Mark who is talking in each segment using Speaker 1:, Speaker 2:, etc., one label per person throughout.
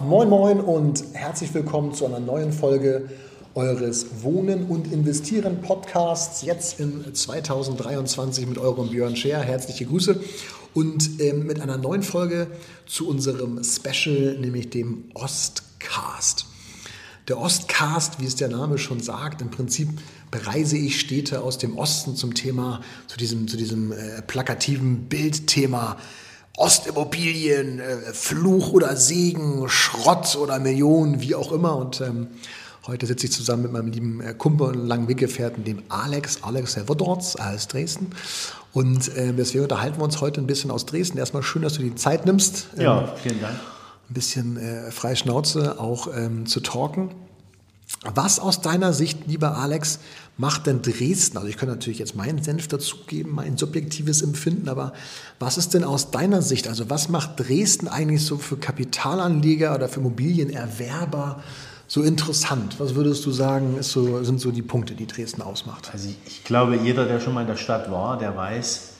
Speaker 1: Moin Moin und herzlich willkommen zu einer neuen Folge eures Wohnen und Investieren Podcasts. Jetzt in 2023 mit eurem Björn Scher. Herzliche Grüße und ähm, mit einer neuen Folge zu unserem Special, nämlich dem Ostcast. Der Ostcast, wie es der Name schon sagt, im Prinzip bereise ich Städte aus dem Osten zum Thema, zu diesem, zu diesem äh, plakativen Bildthema Ostimmobilien, äh, Fluch oder Segen, Schrott oder Millionen, wie auch immer. Und ähm, heute sitze ich zusammen mit meinem lieben äh, Kumpel und langen Weggefährten, dem Alex, Alex Hervodorz aus Dresden. Und äh, deswegen unterhalten wir uns heute ein bisschen aus Dresden. Erstmal schön, dass du die Zeit nimmst.
Speaker 2: Ähm, ja, vielen Dank.
Speaker 1: Ein bisschen äh, freie Schnauze auch ähm, zu talken. Was aus deiner Sicht, lieber Alex, macht denn Dresden? Also ich kann natürlich jetzt meinen Senf dazugeben, mein subjektives Empfinden, aber was ist denn aus deiner Sicht, also was macht Dresden eigentlich so für Kapitalanleger oder für Immobilienerwerber so interessant? Was würdest du sagen, so, sind so die Punkte, die Dresden ausmacht?
Speaker 2: Also ich glaube, jeder, der schon mal in der Stadt war, der weiß,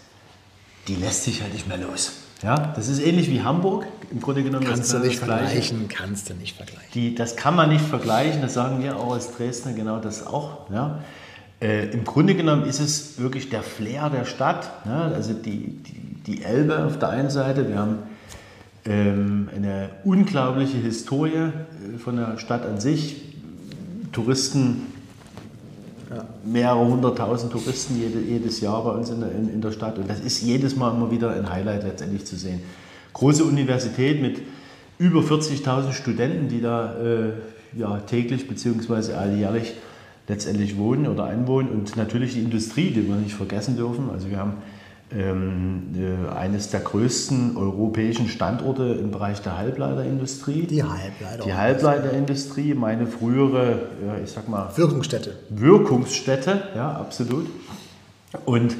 Speaker 2: die lässt sich halt nicht mehr los. Ja, das ist ähnlich wie Hamburg. Im Grunde genommen
Speaker 1: kannst du nicht vergleichen.
Speaker 2: Kannst du nicht vergleichen. Die, das kann man nicht vergleichen. Das sagen wir auch als Dresdner genau das auch. Ja. Äh, Im Grunde genommen ist es wirklich der Flair der Stadt. Ja. Also die, die, die, Elbe auf der einen Seite. Wir haben ähm, eine unglaubliche Historie äh, von der Stadt an sich. Touristen mehrere hunderttausend Touristen jede, jedes Jahr bei uns in der, in, in der Stadt. Und das ist jedes Mal immer wieder ein Highlight letztendlich zu sehen. Große Universität mit über 40.000 Studenten, die da äh, ja, täglich bzw. alljährlich letztendlich wohnen oder einwohnen. Und natürlich die Industrie, die wir nicht vergessen dürfen. Also wir haben eines der größten europäischen Standorte im Bereich der Halbleiterindustrie.
Speaker 1: Die Halbleiter.
Speaker 2: Die Halbleiterindustrie, meine frühere, ich sag mal.
Speaker 1: Wirkungsstätte.
Speaker 2: Wirkungsstätte, ja, absolut. Und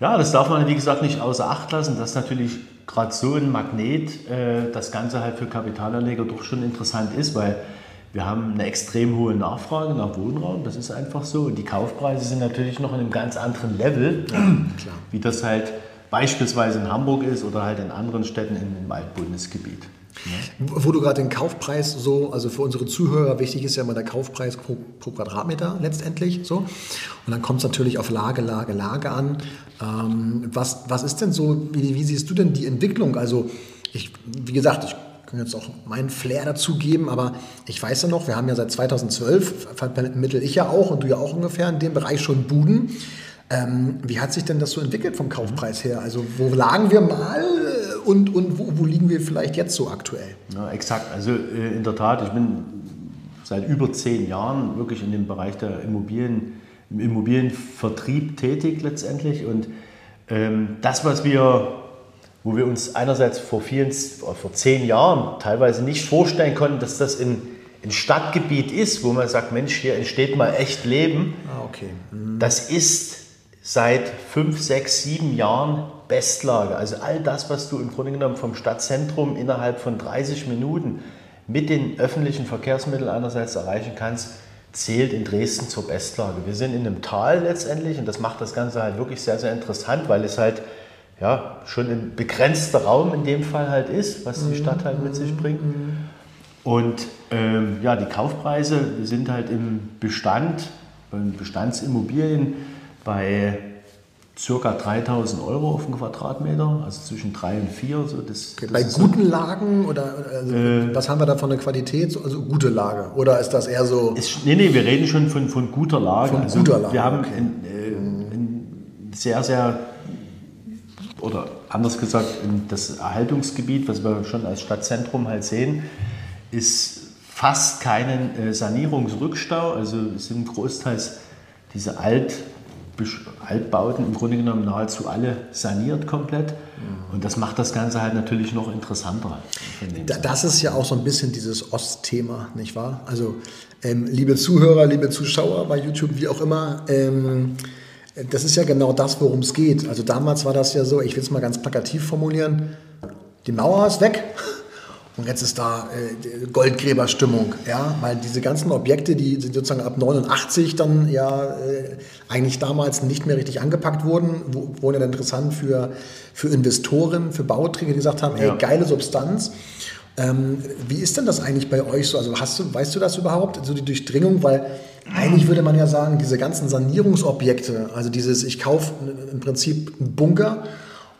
Speaker 2: ja, das darf man, wie gesagt, nicht außer Acht lassen, dass natürlich gerade so ein Magnet äh, das Ganze halt für Kapitalanleger doch schon interessant ist, weil wir haben eine extrem hohe Nachfrage nach Wohnraum, das ist einfach so. Und die Kaufpreise sind natürlich noch in einem ganz anderen Level, ja, wie das halt beispielsweise in Hamburg ist oder halt in anderen Städten im Waldbundesgebiet.
Speaker 1: Ja. Wo du gerade den Kaufpreis so, also für unsere Zuhörer, wichtig ist ja immer der Kaufpreis pro, pro Quadratmeter letztendlich so. Und dann kommt es natürlich auf Lage, Lage, Lage an. Ähm, was, was ist denn so, wie, wie siehst du denn die Entwicklung? Also ich, wie gesagt, ich kann jetzt auch meinen Flair dazugeben, aber ich weiß ja noch, wir haben ja seit 2012, vermittel ich ja auch und du ja auch ungefähr in dem Bereich schon Buden. Ähm, wie hat sich denn das so entwickelt vom Kaufpreis her? Also wo lagen wir mal und, und wo, wo liegen wir vielleicht jetzt so aktuell?
Speaker 2: Ja, exakt. Also äh, in der Tat, ich bin seit über zehn Jahren wirklich in dem Bereich der Immobilien, im Immobilienvertrieb tätig letztendlich und ähm, das, was wir wo wir uns einerseits vor, vielen, vor zehn Jahren teilweise nicht vorstellen konnten, dass das ein, ein Stadtgebiet ist, wo man sagt, Mensch, hier entsteht mal echt Leben.
Speaker 1: Ah, okay. Mhm.
Speaker 2: Das ist seit fünf, sechs, sieben Jahren Bestlage. Also all das, was du im Grunde genommen vom Stadtzentrum innerhalb von 30 Minuten mit den öffentlichen Verkehrsmitteln einerseits erreichen kannst, zählt in Dresden zur Bestlage. Wir sind in einem Tal letztendlich und das macht das Ganze halt wirklich sehr, sehr interessant, weil es halt ja, schon ein begrenzter Raum in dem Fall halt ist, was die Stadt halt mit sich bringt. Und ähm, ja, die Kaufpreise sind halt im Bestand, bei Bestandsimmobilien bei ca. 3000 Euro auf den Quadratmeter, also zwischen 3 und 4. So das,
Speaker 1: das bei guten so. Lagen oder also äh, was haben wir da von der Qualität? Also gute Lage oder ist das eher so?
Speaker 2: Ist, nee, nee, wir reden schon von, von guter Lage.
Speaker 1: Von also guter Lage.
Speaker 2: Wir haben okay. ein, äh, ein sehr, sehr oder anders gesagt, das Erhaltungsgebiet, was wir schon als Stadtzentrum halt sehen, ist fast keinen äh, Sanierungsrückstau. Also es sind großteils diese Alt, Altbauten im Grunde genommen nahezu alle saniert komplett. Mhm. Und das macht das Ganze halt natürlich noch interessanter.
Speaker 1: Das ist ja auch so ein bisschen dieses Ostthema, nicht wahr? Also Ähm, liebe Zuhörer, liebe Zuschauer bei YouTube, wie auch immer, ähm, das ist ja genau das, worum es geht. Also damals war das ja so, ich will es mal ganz plakativ formulieren, die Mauer ist weg und jetzt ist da äh, Goldgräberstimmung, ja, weil diese ganzen Objekte, die sozusagen ab 89 dann ja äh, eigentlich damals nicht mehr richtig angepackt wurden, wurden ja interessant für, für Investoren, für Bauträger, die gesagt haben, ja. ey, geile Substanz. Ähm, wie ist denn das eigentlich bei euch so? Also hast du, weißt du das überhaupt, so die Durchdringung? Weil eigentlich würde man ja sagen, diese ganzen Sanierungsobjekte, also dieses, ich kaufe im Prinzip einen Bunker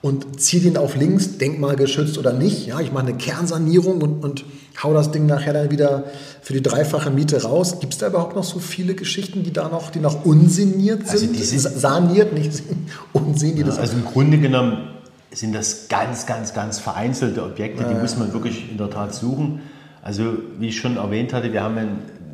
Speaker 1: und ziehe den auf links, denkmalgeschützt oder nicht. Ja, ich mache eine Kernsanierung und, und hau das Ding nachher dann wieder für die dreifache Miete raus. Gibt es da überhaupt noch so viele Geschichten, die da noch, die noch unsaniert also sind? Also sind Saniert, nicht unsaniert.
Speaker 2: Ja, also im Grunde genommen sind das ganz, ganz, ganz vereinzelte Objekte, die ja. muss man wirklich in der Tat suchen. Also wie ich schon erwähnt hatte, wir haben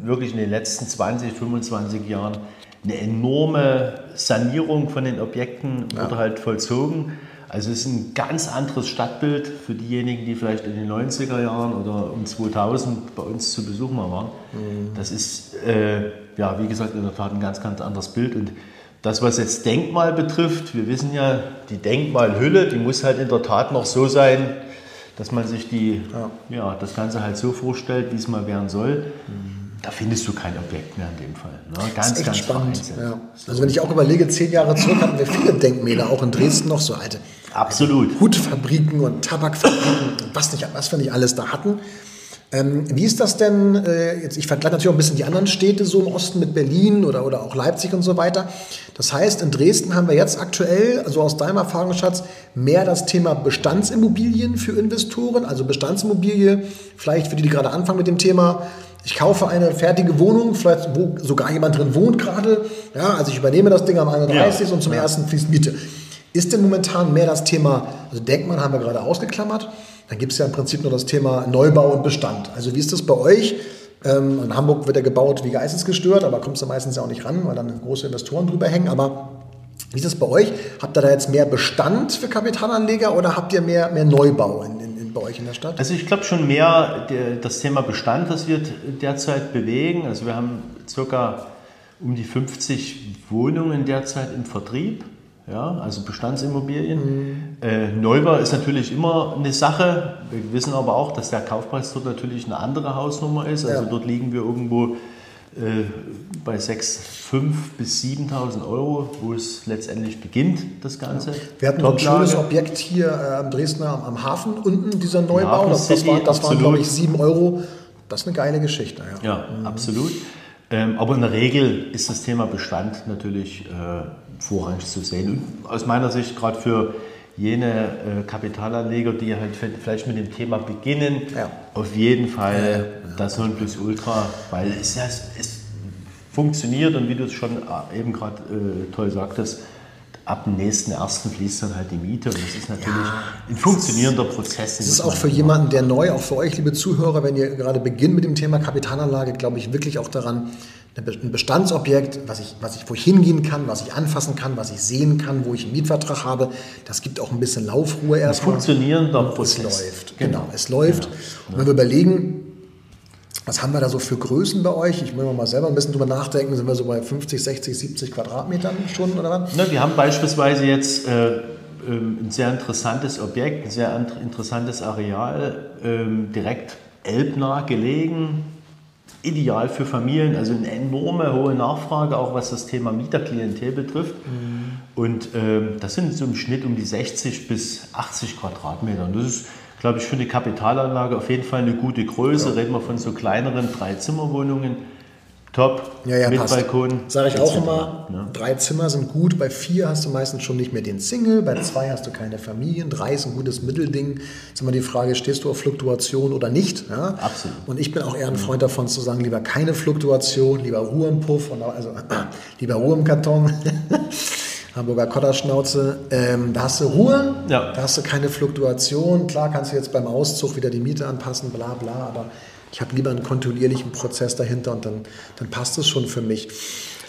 Speaker 2: wirklich in den letzten 20, 25 Jahren eine enorme Sanierung von den Objekten ja. wurde halt vollzogen. Also es ist ein ganz anderes Stadtbild für diejenigen, die vielleicht in den 90er Jahren oder um 2000 bei uns zu Besuch mal waren. Mhm. Das ist, äh, ja, wie gesagt, in der Tat ein ganz, ganz anderes Bild. Und das, was jetzt Denkmal betrifft, wir wissen ja, die Denkmalhülle, die muss halt in der Tat noch so sein, dass man sich die, ja. ja das Ganze halt so vorstellt, wie es mal werden soll. Mhm. Da findest du kein Objekt mehr in dem Fall. Ne? Ganz,
Speaker 1: das ist echt ganz spannend. Ja. Also wenn ich auch überlege, zehn Jahre zurück hatten wir viele Denkmäler, auch in Dresden noch so alte.
Speaker 2: Absolut.
Speaker 1: Hutfabriken und Tabakfabriken, was, nicht, was wir nicht alles da hatten. Ähm, wie ist das denn, äh, jetzt, ich vergleiche natürlich auch ein bisschen die anderen Städte so im Osten mit Berlin oder, oder auch Leipzig und so weiter. Das heißt, in Dresden haben wir jetzt aktuell, also aus deinem Erfahrungsschatz, mehr das Thema Bestandsimmobilien für Investoren, also Bestandsimmobilie, vielleicht für die, die gerade anfangen mit dem Thema, ich kaufe eine fertige Wohnung, vielleicht wo sogar jemand drin wohnt gerade, ja, also ich übernehme das Ding am 31. Ja. und zum ja. ersten fließt Miete. Ist denn momentan mehr das Thema, also Denkmal haben wir gerade ausgeklammert, dann gibt es ja im Prinzip nur das Thema Neubau und Bestand. Also wie ist das bei euch? Ähm, in Hamburg wird ja gebaut wie geistesgestört, aber kommst du meistens ja auch nicht ran, weil dann große Investoren drüber hängen. Aber wie ist das bei euch? Habt ihr da jetzt mehr Bestand für Kapitalanleger oder habt ihr mehr, mehr Neubau in, in, bei euch in der Stadt?
Speaker 2: Also ich glaube schon mehr der, das Thema Bestand, das wird derzeit bewegen. Also wir haben circa um die 50 Wohnungen derzeit im Vertrieb ja, also Bestandsimmobilien. Mhm. Äh, Neubau ist natürlich immer eine Sache. Wir wissen aber auch, dass der Kaufpreis dort natürlich eine andere Hausnummer ist. Also ja. dort liegen wir irgendwo äh, bei 6.500 bis 7.000 Euro, wo es letztendlich beginnt, das Ganze.
Speaker 1: Wir hatten noch ein schönes Objekt hier äh, am Dresdner am, am, Hafen unten, dieser Neubau. Das, das, war, das waren, glaube ich, 7 Euro. Das ist eine geile Geschichte.
Speaker 2: Ja, ja mhm. absolut. Ähm, aber in der Regel ist das Thema Bestand natürlich äh, vorrangig zu sehen. Und aus meiner Sicht gerade für jene äh, Kapitalanleger, die halt vielleicht mit dem Thema beginnen, ja. auf jeden Fall ja, das Nonplusultra, weil es, ja, es funktioniert und wie du es schon äh, eben gerade äh, toll sagtest, ab dem nächsten ersten fließt dann halt die Miete und das ist natürlich ja, ein funktionierender Prozess.
Speaker 1: Das ist auch für jemanden, der neu, auch für euch, liebe Zuhörer, wenn ihr gerade beginnt mit dem Thema Kapitalanlage, glaube ich wirklich auch daran, ein Bestandsobjekt, was ich, was ich, wo ich hingehen kann, was ich anfassen kann, was ich sehen kann, wo ich einen Mietvertrag habe. Das gibt auch ein bisschen Laufruhe erstmal.
Speaker 2: Funktionierender
Speaker 1: Prozess. Es läuft, genau, genau es läuft. Genau. Und wenn wir überlegen, was haben wir da so für Größen bei euch? Ich muss mal selber ein bisschen drüber nachdenken. Sind wir so bei 50, 60, 70 Quadratmetern schon oder was?
Speaker 2: Na, wir haben beispielsweise jetzt äh, ähm, ein sehr interessantes Objekt, ein sehr interessantes Areal, äh, direkt elbnah gelegen ideal für Familien, also eine enorme hohe Nachfrage, auch was das Thema Mieterklientel betrifft. Mhm. Und ähm, das sind so im Schnitt um die 60 bis 80 Quadratmeter. Und das ist, glaube ich, für eine Kapitalanlage auf jeden Fall eine gute Größe. Ja. Reden wir von so kleineren Drei-Zimmer-Wohnungen Top,
Speaker 1: ja, ja, mit passt. Balkon. Sage ich auch immer, ne? drei Zimmer sind gut, bei vier hast du meistens schon nicht mehr den Single, bei zwei hast du keine Familien, drei ist ein gutes Mittelding. Jetzt immer die Frage, stehst du auf Fluktuation oder nicht? Ja?
Speaker 2: Absolut.
Speaker 1: Und ich bin auch eher ein Freund davon zu sagen, lieber keine Fluktuation, lieber Ruhe im Puff, und also lieber Ruhe im Karton. Hamburger Kotterschnauze. Ähm, da hast du Ruhe, ja. da hast du keine Fluktuation. Klar kannst du jetzt beim Auszug wieder die Miete anpassen, bla bla, aber ich habe lieber einen kontinuierlichen Prozess dahinter und dann, dann passt es schon für mich.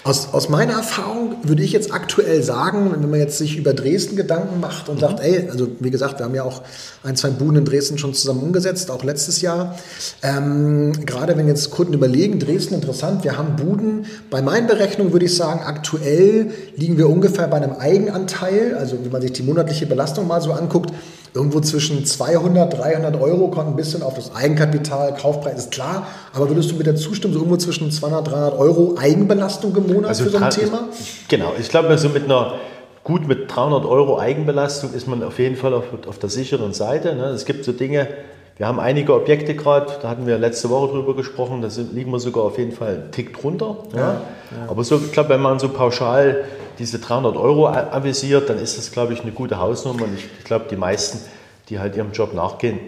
Speaker 1: Aus, aus meiner Erfahrung würde ich jetzt aktuell sagen, wenn man jetzt sich über Dresden Gedanken macht und mhm. sagt, ey, also wie gesagt, wir haben ja auch ein, zwei Buden in Dresden schon zusammen umgesetzt, auch letztes Jahr. Ähm, gerade wenn jetzt Kunden überlegen, Dresden interessant, wir haben Buden. Bei meinen Berechnungen würde ich sagen, aktuell liegen wir ungefähr bei einem Eigenanteil, also wenn man sich die monatliche Belastung mal so anguckt, irgendwo zwischen 200, 300 Euro, kommt ein bisschen auf das Eigenkapital, Kaufpreis ist klar, aber würdest du mit der Zustimmen so irgendwo zwischen 200, 300 Euro Eigenbelastung im Monat also für so ein Thema?
Speaker 2: Genau, ich glaube, also mit einer gut mit 300 Euro Eigenbelastung ist man auf jeden Fall auf, auf der sicheren Seite. Ne? Es gibt so Dinge, wir haben einige Objekte gerade, da hatten wir letzte Woche drüber gesprochen, da liegen wir sogar auf jeden Fall einen Tick drunter. Ja, ja. Aber so, ich glaube, wenn man so pauschal diese 300 Euro avisiert, dann ist das, glaube ich, eine gute Hausnummer. Und ich glaube, die meisten, die halt ihrem Job nachgehen,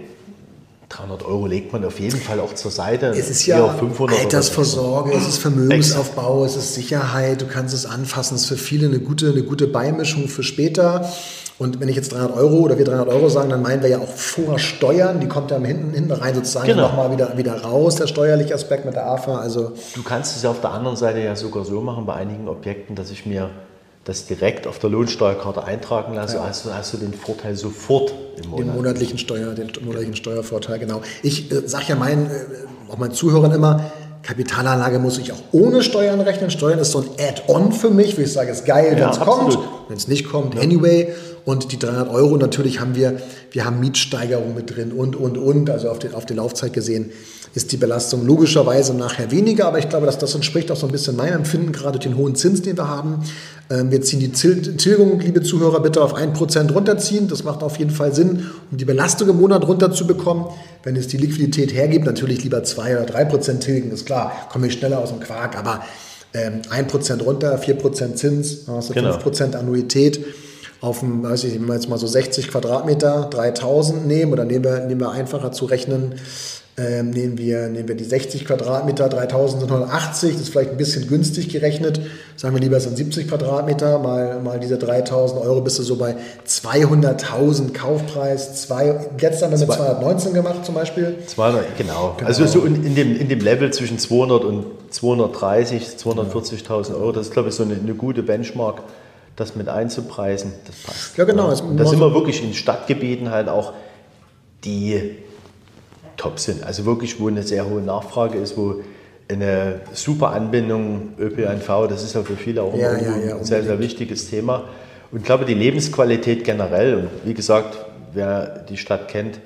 Speaker 2: 300 Euro legt man auf jeden Fall auch zur Seite.
Speaker 1: Es ist ja 500 Altersvorsorge, es ist Vermögensaufbau, es ist Sicherheit, du kannst es anfassen. Es ist für viele eine gute, eine gute Beimischung für später. Und wenn ich jetzt 300 Euro oder wir 300 Euro sagen, dann meinen wir ja auch vor Steuern. Die kommt ja hinten, hinten rein sozusagen genau. nochmal wieder, wieder raus, der steuerliche Aspekt mit der AFA. Also
Speaker 2: du kannst es ja auf der anderen Seite ja sogar so machen bei einigen Objekten, dass ich mir das direkt auf der Lohnsteuerkarte eintragen lasse, ja. hast, du, hast du den Vorteil sofort
Speaker 1: im Monat. Den monatlichen, Steuer, den monatlichen Steuervorteil, genau. Ich äh, sage ja meinen, äh, auch meinen Zuhörern immer, Kapitalanlage muss ich auch ohne Steuern rechnen. Steuern ist so ein Add-on für mich, wie ich sage, ist geil, wenn es ja, kommt. Wenn es nicht kommt, ja. anyway. Und die 300 Euro, natürlich haben wir, wir haben Mietsteigerung mit drin und, und, und. Also auf die, auf die Laufzeit gesehen ist die Belastung logischerweise nachher weniger. Aber ich glaube, dass das entspricht auch so ein bisschen meinem Empfinden, gerade den hohen Zins, den wir haben. Ähm, wir ziehen die Tilgung, liebe Zuhörer, bitte auf 1% runterziehen. Das macht auf jeden Fall Sinn, um die Belastung im Monat runterzubekommen. Wenn es die Liquidität hergibt, natürlich lieber 2 oder 3% tilgen, ist klar, komme ich schneller aus dem Quark. Aber ähm, 1% runter, 4% Zins, also genau. 5% Annuität auf dem, weiß ich, wenn wir jetzt mal so 60 Quadratmeter 3000 nehmen oder nehmen wir, nehmen wir einfacher zu rechnen, ähm, nehmen, wir, nehmen wir die 60 Quadratmeter, 3780, das ist vielleicht ein bisschen günstig gerechnet. Sagen wir lieber, es sind 70 Quadratmeter, mal, mal diese 3000 Euro, bist du so bei 200.000 Kaufpreis. Zwei, jetzt haben wir mit 219 gemacht zum Beispiel.
Speaker 2: 200, genau. genau. Also so in, in, dem, in dem Level zwischen 200 und 230, 240.000 Euro, das ist glaube ich so eine, eine gute Benchmark das mit einzupreisen, das passt.
Speaker 1: Ja, genau.
Speaker 2: Und da sind wir wirklich in Stadtgebieten halt auch, die top sind. Also wirklich, wo eine sehr hohe Nachfrage ist, wo eine super Anbindung ÖPNV, das ist ja für viele auch ja, ja, ja, ein sehr, sehr wichtiges Thema. Und ich glaube, die Lebensqualität generell, und wie gesagt, wer die Stadt kennt,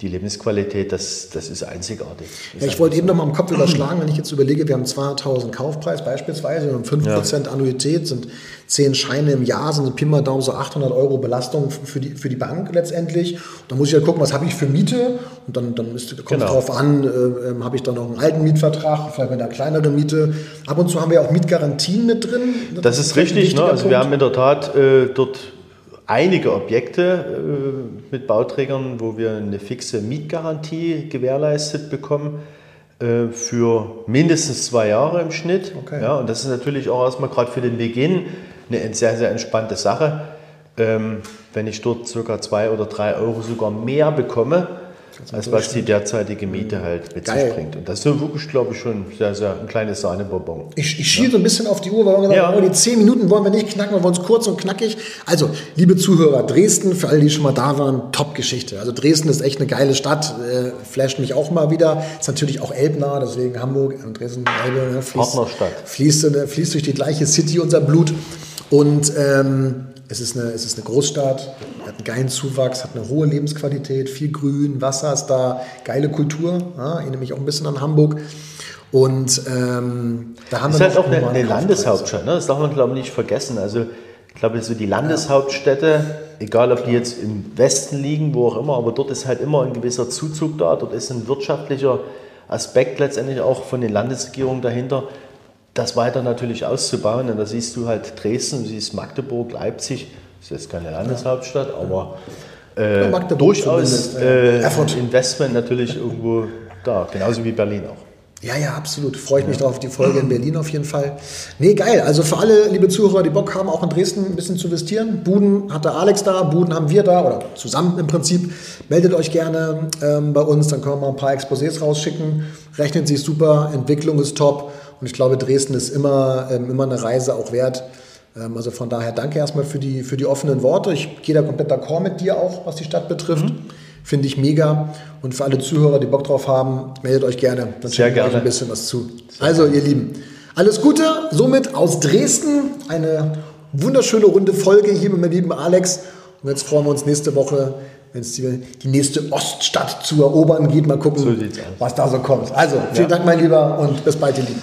Speaker 2: die Lebensqualität, das, das ist einzigartig.
Speaker 1: Das ja, ich wollte eben noch mal im Kopf überschlagen, wenn ich jetzt überlege, wir haben 200.000 Kaufpreis beispielsweise und 5% ja. Annuität sind 10 Scheine im Jahr, sind Pi mal Daumen so 800 Euro Belastung für die, für die Bank letztendlich. Und dann muss ich ja halt gucken, was habe ich für Miete und dann, dann ist, kommt genau. darauf an, äh, ähm, habe ich dann noch einen alten Mietvertrag, vielleicht mit einer kleineren Miete. Ab und zu haben wir auch Mietgarantien mit drin.
Speaker 2: Das, das ist richtig, ne? also wir haben in der Tat äh, dort einige Objekte äh, mit Bauträgern, wo wir eine fixe Mietgarantie gewährleistet bekommen äh, für mindestens zwei Jahre im Schnitt. Okay. Ja, und das ist natürlich auch erstmal gerade für den Beginn eine sehr, sehr entspannte Sache. Ähm, wenn ich dort circa zwei oder drei Euro sogar mehr bekomme, als was die derzeitige Miete halt mit Geil. sich bringt. Und das ist wirklich, glaube ich, schon sehr, sehr ein kleines Sahnebonbon.
Speaker 1: Ich, ich schiele ja. so ein bisschen auf die Uhr, weil wir gesagt ja. oh, die zehn Minuten wollen wir nicht knacken, wir wollen es kurz und knackig. Also, liebe Zuhörer, Dresden, für alle, die schon mal da waren, Top-Geschichte. Also Dresden ist echt eine geile Stadt, äh, flasht mich auch mal wieder. Ist natürlich auch elbnah, deswegen Hamburg, Dresden, Elbe, ne, fließt, fließt, äh, fließt durch die gleiche City unser Blut. Und ähm, es ist, eine, es ist eine Großstadt, hat einen geilen Zuwachs, hat eine hohe Lebensqualität, viel Grün, Wasser ist da, geile Kultur. Ja, erinnere mich auch ein bisschen an Hamburg. Und ähm, da haben
Speaker 2: ist
Speaker 1: wir
Speaker 2: halt auch eine, eine Landeshauptstadt, ne? das darf man glaube ich nicht vergessen. Also ich glaube, so die Landeshauptstädte, egal ob die jetzt im Westen liegen, wo auch immer, aber dort ist halt immer ein gewisser Zuzug da, dort ist ein wirtschaftlicher Aspekt letztendlich auch von den Landesregierungen dahinter das weiter natürlich auszubauen. Und da siehst du halt Dresden, du siehst Magdeburg, Leipzig, das ist jetzt keine Landeshauptstadt, aber äh, ja, durchaus äh, Investment natürlich irgendwo da, genauso wie Berlin auch.
Speaker 1: Ja, ja, absolut. Freue ich mich ja. drauf, die Folge in Berlin auf jeden Fall. Nee, geil. Also für alle, liebe Zuhörer, die Bock haben, auch in Dresden ein bisschen zu investieren. Buden hat der Alex da, Buden haben wir da oder zusammen im Prinzip. Meldet euch gerne ähm, bei uns, dann können wir mal ein paar Exposés rausschicken. Rechnet sich super, Entwicklung ist top Und ich glaube, Dresden ist immer, ähm, immer eine Reise auch wert. Ähm, also von daher danke erstmal für die, für die offenen Worte. Ich gehe da komplett d'accord mit dir auch, was die Stadt betrifft. Mhm. Finde ich mega. Und für alle Zuhörer, die Bock drauf haben, meldet euch gerne. Dann
Speaker 2: Sehr gerne.
Speaker 1: euch ein bisschen was zu. Also, ihr Lieben, alles Gute. Somit aus Dresden eine wunderschöne runde Folge hier mit meinem lieben Alex. Und jetzt freuen wir uns nächste Woche, wenn es die, die nächste Oststadt zu erobern geht. Mal gucken,
Speaker 2: So
Speaker 1: was da so kommt. Also, vielen
Speaker 2: Ja.
Speaker 1: Dank, mein Lieber, und bis bald, ihr Lieben.